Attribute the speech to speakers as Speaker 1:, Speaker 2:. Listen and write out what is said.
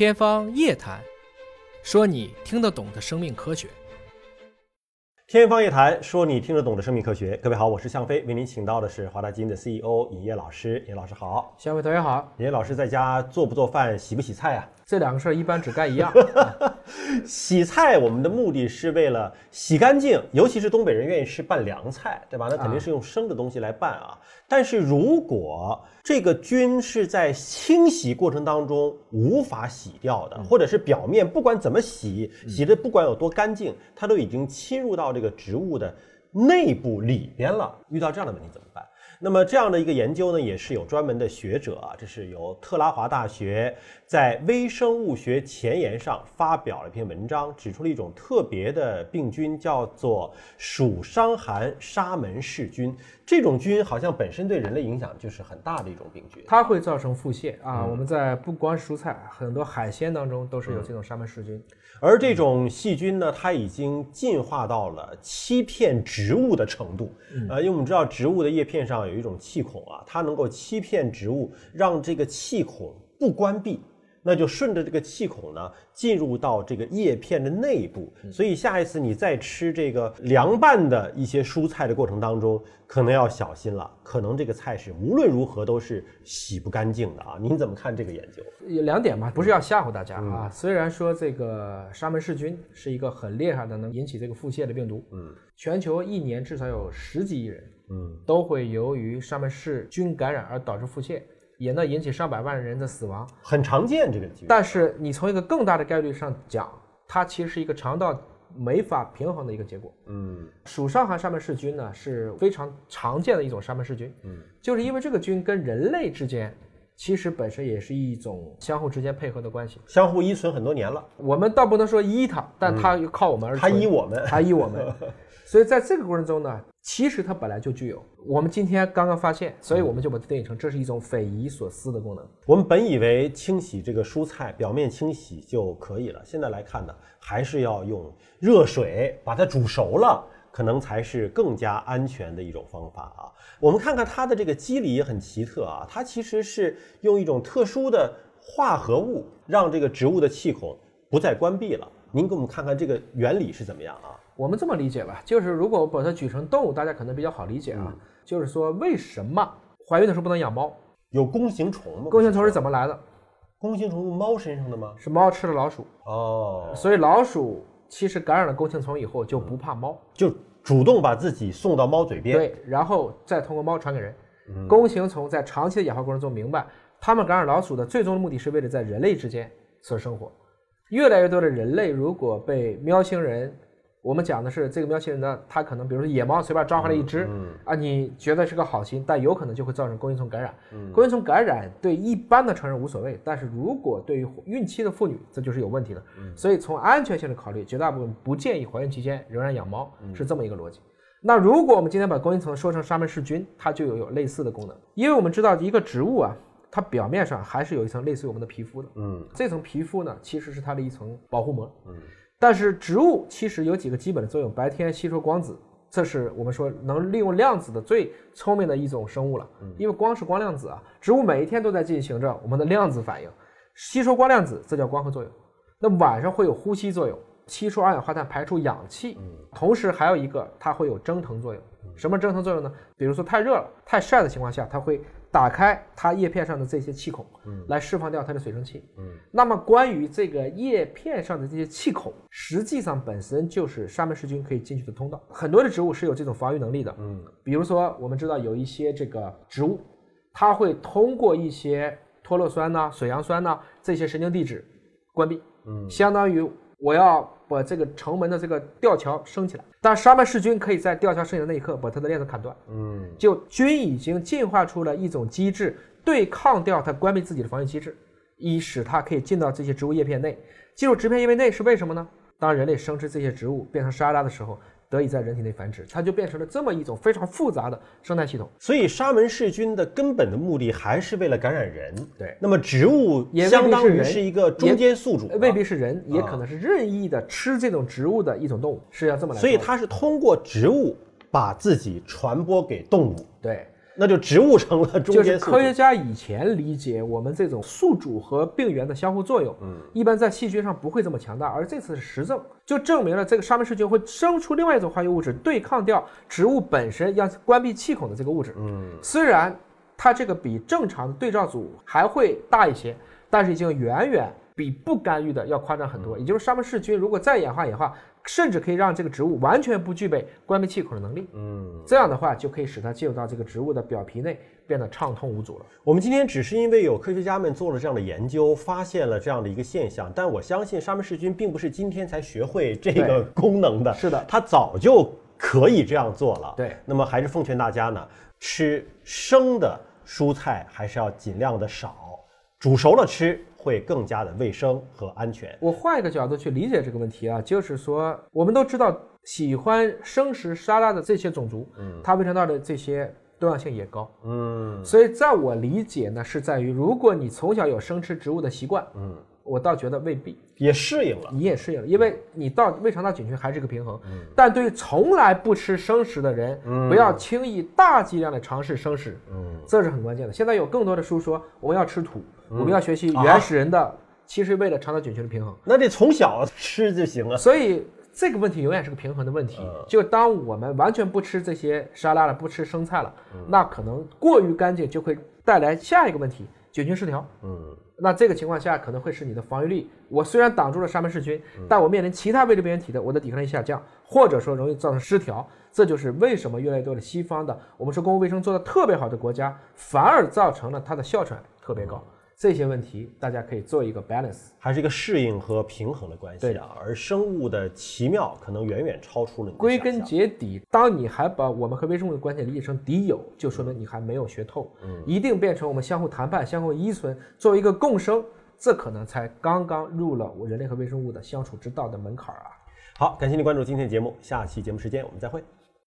Speaker 1: 天方夜谭，说你听得懂的生命科学。
Speaker 2: 天方夜谭，说你听得懂的生命科学。各位好，我是向飞，为您请到的是华大基因的 CEO 尹烨老师。尹老师好，
Speaker 1: 向伟同学好。
Speaker 2: 尹烨老师在家做不做饭，洗不洗菜啊？
Speaker 1: 这两个事儿一般只干一样。
Speaker 2: 洗菜，我们的目的是为了洗干净，尤其是东北人愿意吃拌凉菜，对吧？那肯定是用生的东西来拌啊。但是如果这个菌是在清洗过程当中无法洗掉的，或者是表面不管怎么洗，洗的不管有多干净，它都已经侵入到这个这个植物的内部里边了。遇到这样的问题怎么办？那么这样的一个研究呢，也是有专门的学者啊，这是由特拉华大学在微生物学前沿上发表了一篇文章，指出了一种特别的病菌，叫做鼠伤寒沙门氏菌。这种菌好像本身对人类影响就是很大的一种病菌，
Speaker 1: 它会造成腹泻啊。我们在不光是蔬菜，很多海鲜当中都是有这种沙门氏菌。
Speaker 2: 而这种细菌呢，它已经进化到了欺骗植物的程度。呃，因为我们知道植物的叶片上有一种气孔啊，它能够欺骗植物，让这个气孔不关闭。那就顺着这个气孔呢，进入到这个叶片的内部。所以下一次你再吃这个凉拌的一些蔬菜的过程当中，可能要小心了。可能这个菜是无论如何都是洗不干净的啊！您怎么看这个研究？
Speaker 1: 有两点嘛，不是要吓唬大家啊。虽然说这个沙门氏菌是一个很厉害的能引起这个腹泻的病毒，嗯，全球一年至少有十几亿人，嗯，都会由于沙门氏菌感染而导致腹泻。也能引起上百万人的死亡，
Speaker 2: 很常见这个疾病。
Speaker 1: 但是你从一个更大的概率上讲，它其实是一个肠道没法平衡的一个结果。嗯，鼠伤寒沙门氏菌呢是非常常见的一种沙门氏菌。嗯，就是因为这个菌跟人类之间其实本身也是一种相互之间配合的关系，
Speaker 2: 相互依存很多年了。
Speaker 1: 我们倒不能说依它，但它又靠我们而
Speaker 2: 它依我们，
Speaker 1: 它依我们。所以在这个过程中呢。其实它本来就具有，我们今天刚刚发现，所以我们就把它定义成这是一种匪夷所思的功能。
Speaker 2: 我们本以为清洗这个蔬菜表面清洗就可以了，现在来看呢，还是要用热水把它煮熟了，可能才是更加安全的一种方法啊。我们看看它的这个机理也很奇特啊，它其实是用一种特殊的化合物让这个植物的气孔不再关闭了。您给我们看看这个原理是怎么样啊？
Speaker 1: 我们这么理解吧，就是如果把它举成动物，大家可能比较好理解啊。就是说，为什么怀孕的时候不能养猫？
Speaker 2: 有弓形虫吗？
Speaker 1: 弓形虫是怎么来的？
Speaker 2: 弓形虫是猫身上的吗？
Speaker 1: 是猫吃了老鼠哦。所以老鼠其实感染了弓形虫以后就不怕猫，
Speaker 2: 就主动把自己送到猫嘴边，
Speaker 1: 对，然后再通过猫传给人。弓形虫在长期的演化过程中明白，它们感染老鼠的最终的目的是为了在人类之间所生活。越来越多的人类如果被喵星人。我们讲的是这个喵星人呢，它可能比如说野猫随便抓回来一只，啊，你觉得是个好心，但有可能就会造成弓形虫感染。弓形虫感染对一般的成人无所谓，但是如果对于孕期的妇女，这就是有问题的。所以从安全性的考虑，绝大部分不建议怀孕期间仍然养猫，是这么一个逻辑。那如果我们今天把弓形虫说成沙门氏菌，它就有有类似的功能，因为我们知道一个植物啊，它表面上还是有一层类似于我们的皮肤的，嗯，这层皮肤呢其实是它的一层保护膜，嗯。但是植物其实有几个基本的作用，白天吸收光子，这是我们说能利用量子的最聪明的一种生物了。因为光是光量子啊，植物每一天都在进行着我们的量子反应，吸收光量子，这叫光合作用。那晚上会有呼吸作用，吸收二氧化碳，排出氧气。同时还有一个，它会有蒸腾作用。什么蒸腾作用呢？比如说太热了、太晒的情况下，它会。打开它叶片上的这些气孔，嗯，来释放掉它的水蒸气，嗯。那么关于这个叶片上的这些气孔，实际上本身就是沙门氏菌可以进去的通道。很多的植物是有这种防御能力的，嗯。比如说，我们知道有一些这个植物，它会通过一些脱落酸呐、水杨酸呐这些神经递质关闭，嗯，相当于我要把这个城门的这个吊桥升起来。但沙曼氏菌可以在吊桥升起的那一刻把它的链子砍断，嗯，就菌已经进化出了一种机制，对抗掉它关闭自己的防御机制，以使它可以进到这些植物叶片内。进入植片叶片内是为什么呢？当人类生吃这些植物变成沙拉的时候。得以在人体内繁殖，它就变成了这么一种非常复杂的生态系统。
Speaker 2: 所以沙门氏菌的根本的目的还是为了感染人。
Speaker 1: 对，
Speaker 2: 那么植物相当于是一个中间宿主，
Speaker 1: 未必是人，也可能是任意的吃这种植物的一种动物，是要这么来。
Speaker 2: 所以它是通过植物把自己传播给动物。
Speaker 1: 对。
Speaker 2: 那就植物成了中
Speaker 1: 就是
Speaker 2: 间宿主。
Speaker 1: 科学家以前理解我们这种宿主和病原的相互作用，嗯，一般在细菌上不会这么强大，而这次是实证，就证明了这个沙门氏菌会生出另外一种化学物质，对抗掉植物本身要关闭气孔的这个物质。
Speaker 2: 嗯，
Speaker 1: 虽然它这个比正常的对照组还会大一些，但是已经远远比不干预的要夸张很多。也就是沙门氏菌如果再演化演化，甚至可以让这个植物完全不具备关闭气孔的能力。
Speaker 2: 嗯，
Speaker 1: 这样的话就可以使它进入到这个植物的表皮内，变得畅通无阻了。
Speaker 2: 我们今天只是因为有科学家们做了这样的研究，发现了这样的一个现象，但我相信沙门氏菌并不是今天才学会这个功能的，
Speaker 1: 是的
Speaker 2: 它早就可以这样做了。
Speaker 1: 对
Speaker 2: 那么还是奉劝大家呢，吃生的蔬菜还是要尽量的少，煮熟了吃会更加的卫生和安全。
Speaker 1: 我换一个角度去理解这个问题啊，就是说，我们都知道喜欢生食沙拉的这些种族，嗯，它胃肠道的这些多样性也高，
Speaker 2: 嗯
Speaker 1: 所以在我理解呢，是在于如果你从小有生吃植物的习惯，
Speaker 2: 嗯，
Speaker 1: 我倒觉得未必，
Speaker 2: 也适应了。
Speaker 1: 你也适应了，因为你到胃肠道菌群还是一个平衡。但对于从来不吃生食的人，不要轻易大剂量的尝试生食，
Speaker 2: 嗯，
Speaker 1: 这是很关键的。现在有更多的书说我们要吃土，我们要学习原始人的，其实为了肠道菌群的平衡。
Speaker 2: 那得从小吃就行了。
Speaker 1: 所以这个问题永远是个平衡的问题。就当我们完全不吃这些沙拉了，不吃生菜了，那可能过于干净就会带来下一个问题：菌群失调。
Speaker 2: 嗯，
Speaker 1: 那这个情况下可能会使你的防御力，我虽然挡住了沙门氏菌，但我面临其他位置病原体的，我的抵抗力下降，或者说容易造成失调。这就是为什么越来越多的西方的我们说公共卫生做的特别好的国家，反而造成了它的哮喘特别高。这些问题大家可以做一个 balance。
Speaker 2: 还是一个适应和平衡的关系
Speaker 1: 对
Speaker 2: 啊。而生物的奇妙可能远远超出了你
Speaker 1: 归根结底，当你还把我们和微生物的关系理解成敌友，就说明你还没有学透。嗯，一定变成我们相互谈判、相互依存，作为一个共生，这可能才刚刚入了我人类和微生物的相处之道的门槛儿啊。
Speaker 2: 好，感谢您关注今天的节目，下期节目时间我们再会。